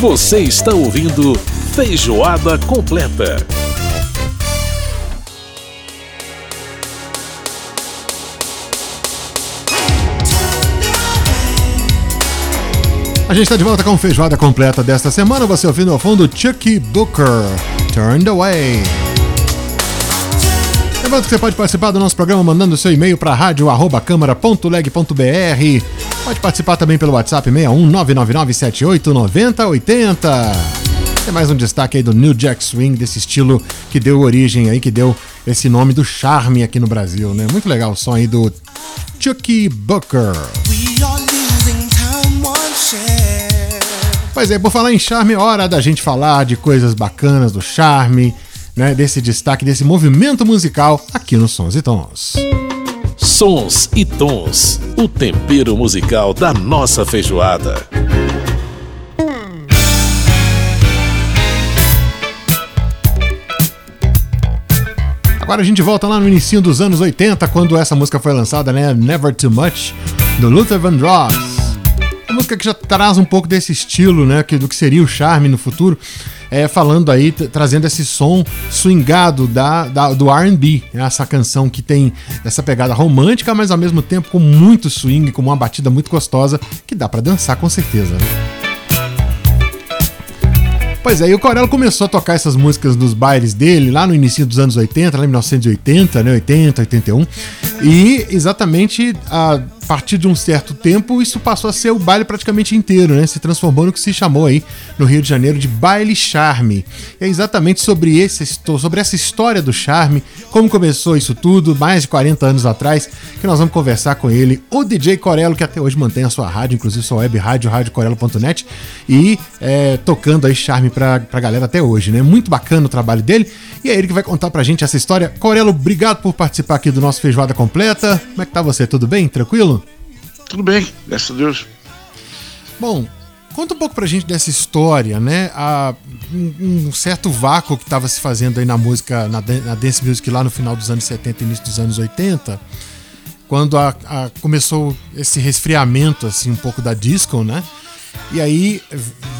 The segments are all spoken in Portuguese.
Você está ouvindo Feijoada Completa. A gente está de volta com Feijoada Completa desta semana. Você ouvindo ao fundo Chucky Booker, Turned Away. Lembrando que você pode participar do nosso programa mandando seu e-mail para rádio.câmara.leg.br. Pode participar também pelo WhatsApp 61 999789080. Tem mais um destaque aí do New Jack Swing, desse estilo que deu origem aí, que deu esse nome do charme aqui no Brasil, né? Muito legal o som aí do Chucky Booker. Pois é, por falar em charme, é hora da gente falar de coisas bacanas do charme né, desse destaque, desse movimento musical aqui no Sons e Tons. Sons e Tons, o tempero musical da nossa feijoada. Agora a gente volta lá no início dos anos 80, quando essa música foi lançada, né? Never Too Much, do Luther Vandross. Uma música que já traz um pouco desse estilo, né? Do que seria o charme no futuro é, falando aí, trazendo esse som swingado da, da do RB, né? essa canção que tem essa pegada romântica, mas ao mesmo tempo com muito swing, com uma batida muito gostosa, que dá para dançar com certeza, né? Pois é, e o Corello começou a tocar essas músicas nos bailes dele lá no início dos anos 80, lá em 1980, né, 80, 81. E exatamente a partir de um certo tempo, isso passou a ser o baile praticamente inteiro, né? Se transformou no que se chamou aí no Rio de Janeiro de baile charme. E é exatamente sobre, esse, sobre essa história do charme, como começou isso tudo, mais de 40 anos atrás, que nós vamos conversar com ele, o DJ Corello, que até hoje mantém a sua rádio, inclusive sua web rádio, radiocorello.net, e é, tocando aí charme pra, pra galera até hoje, né? Muito bacana o trabalho dele. E é ele que vai contar pra gente essa história. Corello, obrigado por participar aqui do nosso Feijoada Completa. Como é que tá você? Tudo bem? Tranquilo? Tudo bem, graças a Deus. Bom, conta um pouco pra gente dessa história, né? A, um, um certo vácuo que estava se fazendo aí na música, na, na dance music lá no final dos anos 70 início dos anos 80, quando a, a, começou esse resfriamento, assim, um pouco da disco, né? E aí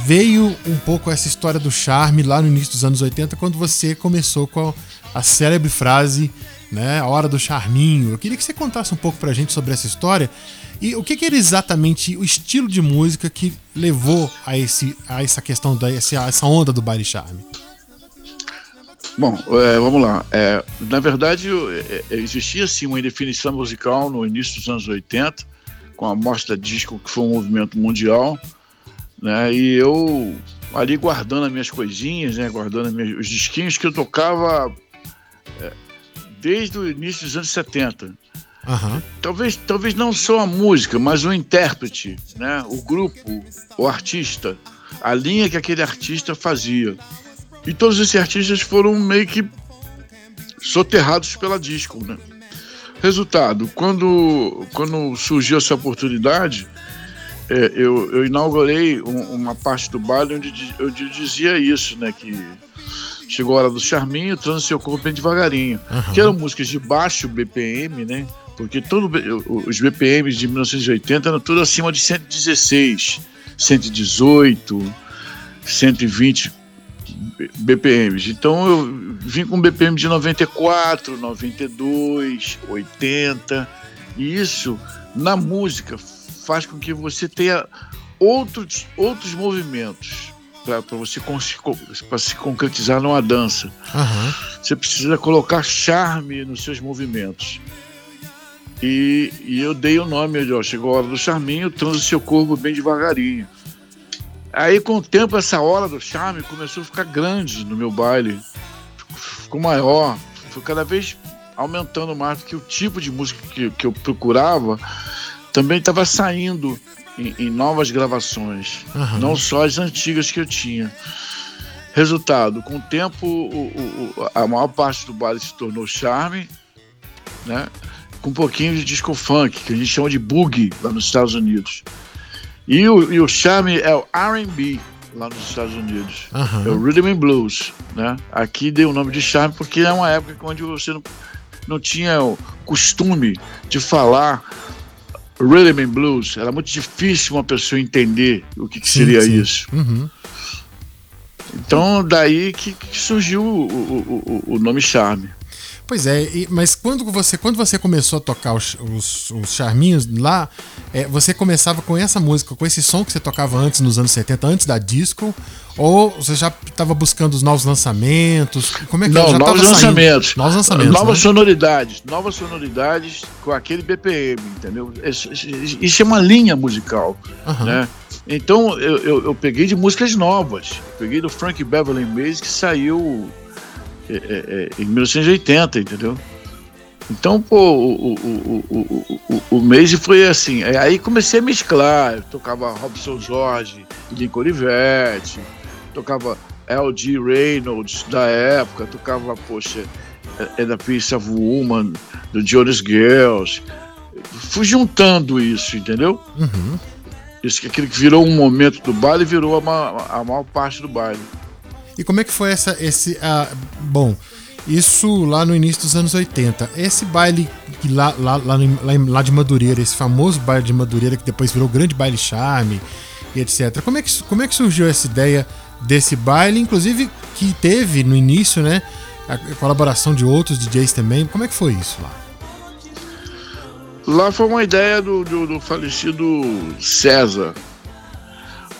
veio um pouco essa história do charme lá no início dos anos 80, quando você começou com a, a célebre frase, né? A hora do charminho. Eu queria que você contasse um pouco pra gente sobre essa história e o que, que era exatamente o estilo de música que levou a, esse, a essa questão, da, essa onda do baile charme? Bom, é, vamos lá. É, na verdade, é, é, existia sim uma indefinição musical no início dos anos 80, com a mostra disco, que foi um movimento mundial, né? E eu ali guardando as minhas coisinhas, né? Guardando minhas, os disquinhos que eu tocava é, desde o início dos anos 70. Uhum. Talvez, talvez não só a música, mas o intérprete, né? o grupo, o artista, a linha que aquele artista fazia. E todos esses artistas foram meio que soterrados pela disco. Né? Resultado, quando, quando surgiu essa oportunidade, é, eu, eu, inaugurei um, uma parte do baile onde eu dizia isso, né? Que chegou a hora do charminho, transa seu corpo bem devagarinho. Uhum. Que eram músicas de baixo BPM, né? porque todo, os BPMs de 1980 eram tudo acima de 116, 118, 120 BPMs. Então eu vim com BPM de 94, 92, 80, e isso na música faz com que você tenha outros, outros movimentos para você para se concretizar numa dança. Uhum. Você precisa colocar charme nos seus movimentos. E, e eu dei o nome, ó, chegou a hora do charminho, transa seu corpo bem devagarinho. Aí, com o tempo, essa hora do charme começou a ficar grande no meu baile. Ficou maior, foi cada vez aumentando mais, porque o tipo de música que, que eu procurava também estava saindo em, em, novas gravações, uhum. não só as antigas que eu tinha. Resultado, com o tempo, o, o, a maior parte do baile se tornou charme, né? com um pouquinho de disco funk, que a gente chama de boogie lá nos Estados Unidos. E o, e o charme é o R&B lá nos Estados Unidos. Uhum. É o Rhythm and Blues, né? Aqui deu o nome de charme porque é uma época onde você não, não tinha o costume de falar Rhythm and Blues. Era muito difícil uma pessoa entender o que, que seria sim. isso. Uhum. Então, daí que, que surgiu o, o, o, o nome Charme. Pois é, e, mas quando você, quando você começou a tocar os, os, os charminhos lá, é, você começava com essa música, com esse som que você tocava antes, nos anos 70, antes da disco? Ou você já estava buscando os novos lançamentos? Como é que Não, já novos lançamentos. Novos lançamentos. Novas né? sonoridades. Novas sonoridades com aquele BPM, entendeu? Isso é uma linha musical, uhum. né? Então eu, eu, eu, peguei de músicas novas. Peguei do Frank Beverly Mays que saiu é, é, é, em 1980, entendeu? Então, pô, o, o, o, o, o Maze foi assim. Aí comecei a mesclar. Eu tocava Robson Jorge, Lincoln Olivetti, tocava L.G. Reynolds da época, tocava, poxa, é da Piece of Woman, do Jonas Girls. Fui juntando isso, entendeu? Uhum. Isso, aquilo que virou um momento do baile virou a, ma a maior parte do baile. E como é que foi essa, esse. Uh, bom, isso lá no início dos anos 80. Esse baile lá, lá, lá, lá, de Madureira, esse famoso baile de Madureira, que depois virou grande baile charme e etc. Como é que, como é que surgiu essa ideia desse baile? Inclusive, que teve no início, né? A colaboração de outros DJs também. Como é que foi isso lá? Lá foi uma ideia do, do, do falecido César.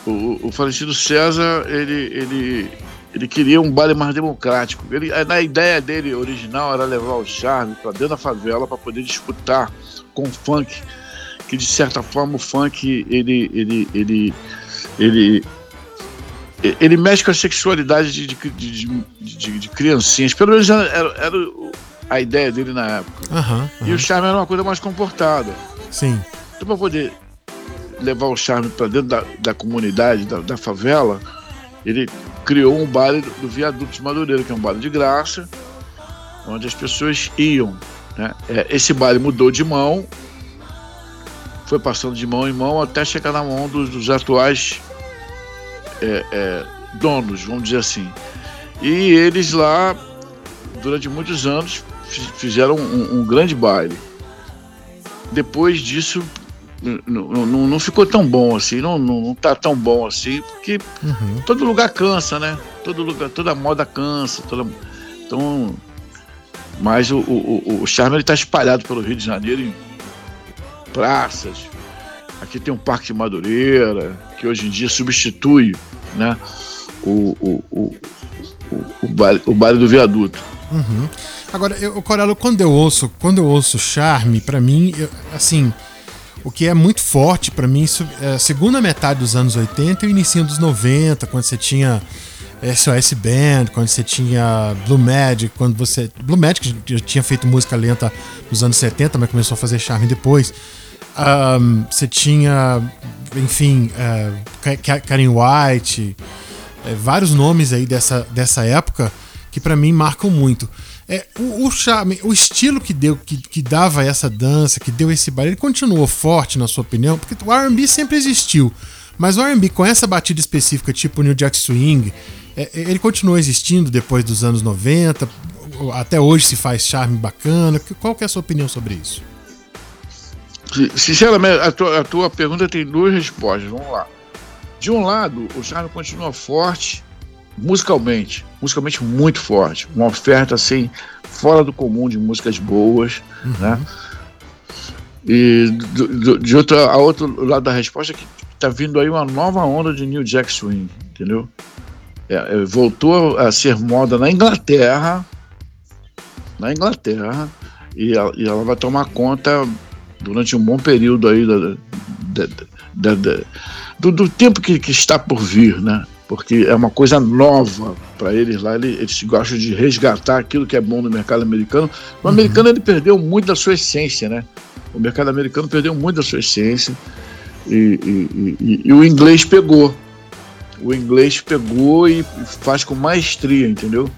O, o, falecido César, ele, ele, ele queria um baile mais democrático. Ele, na ideia dele original era levar o charme para dentro da favela para poder disputar com o funk, que de certa forma o funk ele ele ele ele, ele mexe com a sexualidade de, de, de, de, criancinhas. Pelo menos era, era, a ideia dele na época. Uhum, uhum. E o charme era uma coisa mais comportada. Sim. Então, para poder levar o charme para dentro da, da comunidade, da, da favela, ele criou um baile do, do Viaduto de Madureira, que é um baile de graça, onde as pessoas iam. Né? É, esse baile mudou de mão, foi passando de mão em mão até chegar na mão dos, dos atuais é, é, donos, vamos dizer assim. E eles lá, durante muitos anos, fizeram um, um grande baile. Depois disso, não, não, não, ficou tão bom assim, não, não, não tá tão bom assim, porque uhum. todo lugar cansa, né? Todo lugar, toda moda cansa, toda, então, mas o, o, o charme ele tá espalhado pelo Rio de Janeiro em praças. Aqui tem um Parque de Madureira, que hoje em dia substitui, né? O, o, o, o, baile, o baile do viaduto. Uhum. Agora, eu, Corelo, quando eu ouço, quando eu ouço charme, para mim, eu, assim, o que é muito forte para mim, é a segunda metade dos anos 80 e o início dos 90, quando você tinha SOS Band, quando você tinha Blue Magic, quando você. Blue Magic já tinha feito música lenta nos anos 70, mas começou a fazer charme depois. Um, você tinha, enfim, uh, Karen White, uh, vários nomes aí dessa, dessa época que para mim marcam muito. É, o, o, charme, o estilo que deu, que, que dava essa dança, que deu esse baile, ele continuou forte, na sua opinião? Porque o RB sempre existiu. Mas o RB com essa batida específica, tipo New Jack Swing, é, é, ele continuou existindo depois dos anos 90. Até hoje se faz charme bacana. Qual que é a sua opinião sobre isso? Sinceramente, a tua, a tua pergunta tem duas respostas. Vamos lá. De um lado, o charme continua forte musicalmente, musicalmente muito forte, uma oferta assim fora do comum de músicas boas, uhum. né? E do, do, de outro, a outro lado da resposta é que está vindo aí uma nova onda de New Jack Swing, entendeu? É, é, voltou a ser moda na Inglaterra, na Inglaterra, e ela, e ela vai tomar conta durante um bom período aí da, da, da, do, do, tempo que, que está por vir, né? porque é uma coisa nova para eles lá. Eles, eles, gostam de resgatar aquilo que é bom no mercado americano. O uhum. americano ele perdeu muito da sua essência, né? O mercado americano perdeu muito da sua essência e, e, e, e o inglês pegou. O inglês pegou e faz com maestria, entendeu?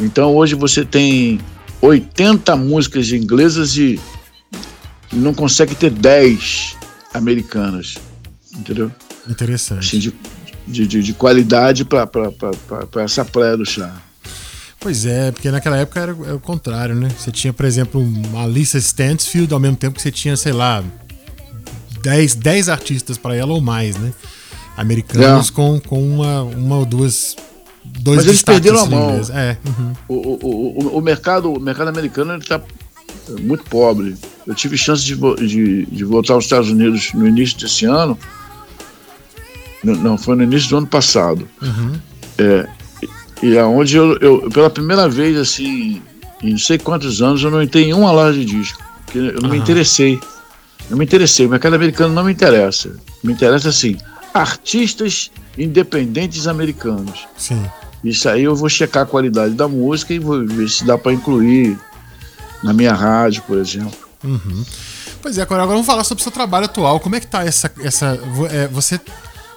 Então hoje você tem 80 músicas inglesas e não consegue ter 10 americanas, entendeu? Interessante. Assim, de, de, de, de qualidade para essa praia do chá. Pois é, porque naquela época era, era, o contrário, né? Você tinha, por exemplo, uma Lisa Stansfield ao mesmo tempo que você tinha, sei lá, 10, 10 artistas para ela ou mais, né? Americanos é. com, com uma, uma ou duas dois Mas eles perderam a mão. ingleses. É, uhum. O, o, o, o mercado, o mercado americano está muito pobre. Eu tive chance de, de, de voltar aos Estados Unidos no início desse ano. No- Não, foi no início do ano passado. Uhum. É, e aonde eu, eu, pela primeira vez, assim, em não sei quantos anos, eu não entrei em uma loja de disco. Porque eu não me Aham. interessei. Eu me interessei. O mercado americano não me interessa. Me interessa, assim, artistas independentes americanos. Sim. Isso aí eu vou checar a qualidade da música e vou ver se dá para incluir na minha rádio, por exemplo. Uhum. Pois é, agora, agora vamos falar sobre o seu trabalho atual. Como é que tá essa. essa é, você.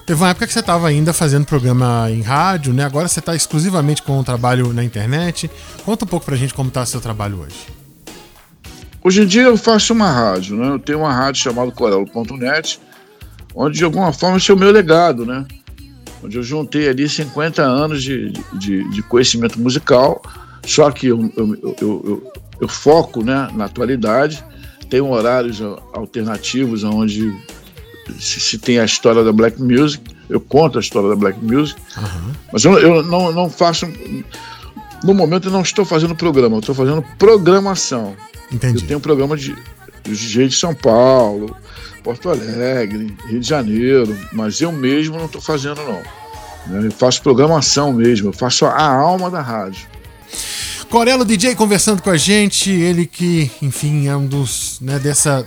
Teve uma época que você estava ainda fazendo programa em rádio, né? Agora você está exclusivamente com o trabalho na internet. Conta um pouco pra gente como tá seu trabalho hoje. Hoje em dia eu faço uma rádio, né? Eu tenho uma rádio chamada Corelo.net, onde de alguma forma esse é o meu legado, né? Onde eu juntei ali 50 anos de, de, de conhecimento musical, só que eu, eu, eu, eu, eu foco né, na atualidade, tenho horários alternativos onde se, se tem a história da Black Music, eu conto a história da Black Music, Aham. mas eu, eu não, não faço. No momento eu não estou fazendo programa, eu estou fazendo programação. Entendi. Eu tenho um programa de, de DJ de São Paulo, Porto Alegre, Rio de Janeiro, mas eu mesmo não estou fazendo não. Eu faço programação mesmo, eu faço a alma da rádio. Corelo DJ conversando com a gente, ele que, enfim, é um dos, né, dessa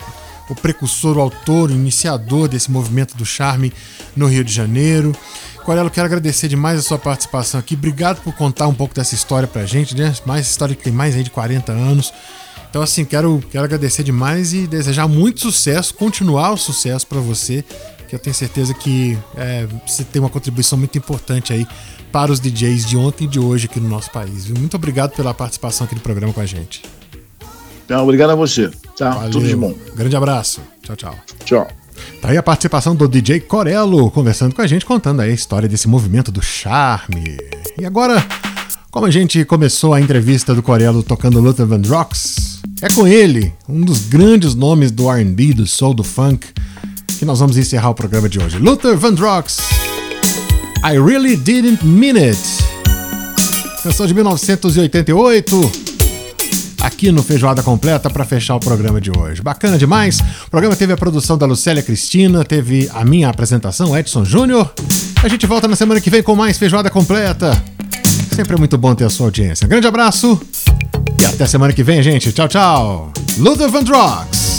o precursor, o autor, o iniciador desse movimento do charme no Rio de Janeiro. Corelo, quero agradecer demais a sua participação aqui. Obrigado por contar um pouco dessa história pra gente, né? Mais história que tem mais aí de 40 anos. Então, assim, quero, quero agradecer demais e desejar muito sucesso, continuar o sucesso pra você, que eu tenho certeza que é, você tem uma contribuição muito importante aí para os DJs de ontem e de hoje aqui no nosso país. Viu? Muito obrigado pela participação aqui no programa com a gente. Então, obrigado a você. Tá? Valeu. Tudo de bom. Grande abraço. Tchau, tchau. Tchau. Tá aí a participação do DJ Corello conversando com a gente, contando aí a história desse movimento do charme. E agora, como a gente começou a entrevista do Corello tocando Luther Vandross, é com ele, um dos grandes nomes do R&B, do soul, do funk, que nós vamos encerrar o programa de hoje. Luther Vandross, I Really Didn't Mean It. Canção de 1988 aqui no Feijoada Completa para fechar o programa de hoje. Bacana demais. O programa teve a produção da Lucélia Cristina, teve a minha apresentação, Edson Júnior. A gente volta na semana que vem com mais Feijoada Completa. Sempre é muito bom ter a sua audiência. Grande abraço e até semana que vem, gente. Tchau, tchau. Luther Vandross.